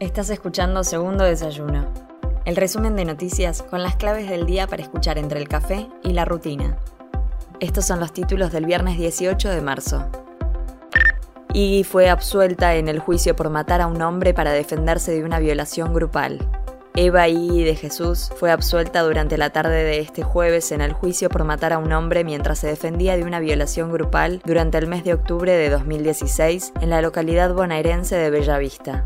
Estás escuchando Segundo Desayuno, el resumen de noticias con las claves del día para escuchar entre el café y la rutina. Estos son los títulos del viernes 18 de marzo. Iggy fue absuelta en el juicio por matar a un hombre para defenderse de una violación grupal. Eva Iggy de Jesús fue absuelta durante la tarde de este jueves en el juicio por matar a un hombre mientras se defendía de una violación grupal durante el mes de octubre de 2016 en la localidad bonaerense de Bellavista.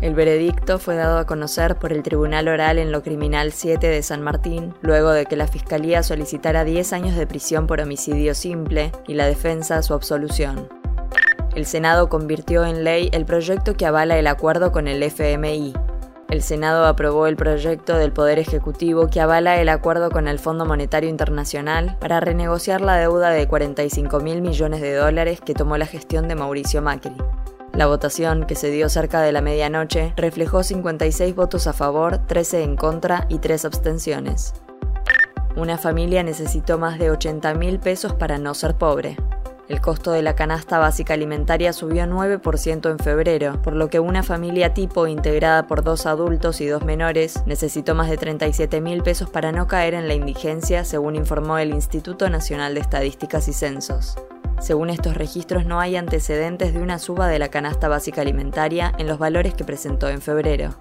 El veredicto fue dado a conocer por el Tribunal Oral en lo Criminal 7 de San Martín, luego de que la Fiscalía solicitara 10 años de prisión por homicidio simple y la defensa su absolución. El Senado convirtió en ley el proyecto que avala el acuerdo con el FMI. El Senado aprobó el proyecto del Poder Ejecutivo que avala el acuerdo con el Fondo Monetario Internacional para renegociar la deuda de 45 mil millones de dólares que tomó la gestión de Mauricio Macri. La votación, que se dio cerca de la medianoche, reflejó 56 votos a favor, 13 en contra y 3 abstenciones. Una familia necesitó más de 80 mil pesos para no ser pobre. El costo de la canasta básica alimentaria subió 9% en febrero, por lo que una familia tipo integrada por dos adultos y dos menores necesitó más de 37 mil pesos para no caer en la indigencia, según informó el Instituto Nacional de Estadísticas y Censos. Según estos registros, no hay antecedentes de una suba de la canasta básica alimentaria en los valores que presentó en febrero.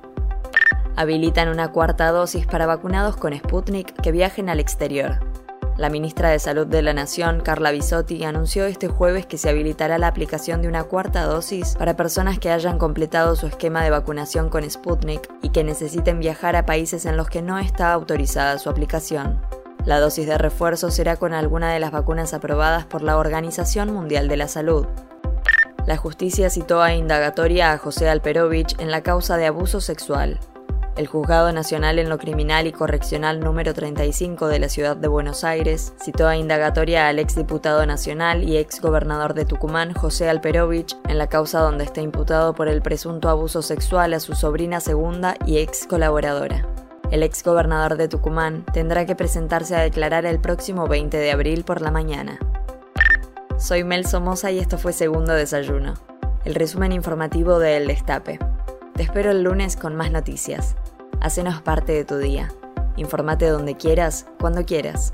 Habilitan una cuarta dosis para vacunados con Sputnik que viajen al exterior. La ministra de Salud de la Nación, Carla Bisotti, anunció este jueves que se habilitará la aplicación de una cuarta dosis para personas que hayan completado su esquema de vacunación con Sputnik y que necesiten viajar a países en los que no está autorizada su aplicación. La dosis de refuerzo será con alguna de las vacunas aprobadas por la Organización Mundial de la Salud. La justicia citó a indagatoria a José Alperovich en la causa de abuso sexual. El Juzgado Nacional en lo Criminal y Correccional número 35 de la Ciudad de Buenos Aires citó a indagatoria al exdiputado nacional y exgobernador de Tucumán, José Alperovich, en la causa donde está imputado por el presunto abuso sexual a su sobrina segunda y ex colaboradora. El ex gobernador de Tucumán tendrá que presentarse a declarar el próximo 20 de abril por la mañana. Soy Mel Somoza y esto fue Segundo Desayuno, el resumen informativo de El Destape. Te espero el lunes con más noticias. Hacenos parte de tu día. Informate donde quieras, cuando quieras.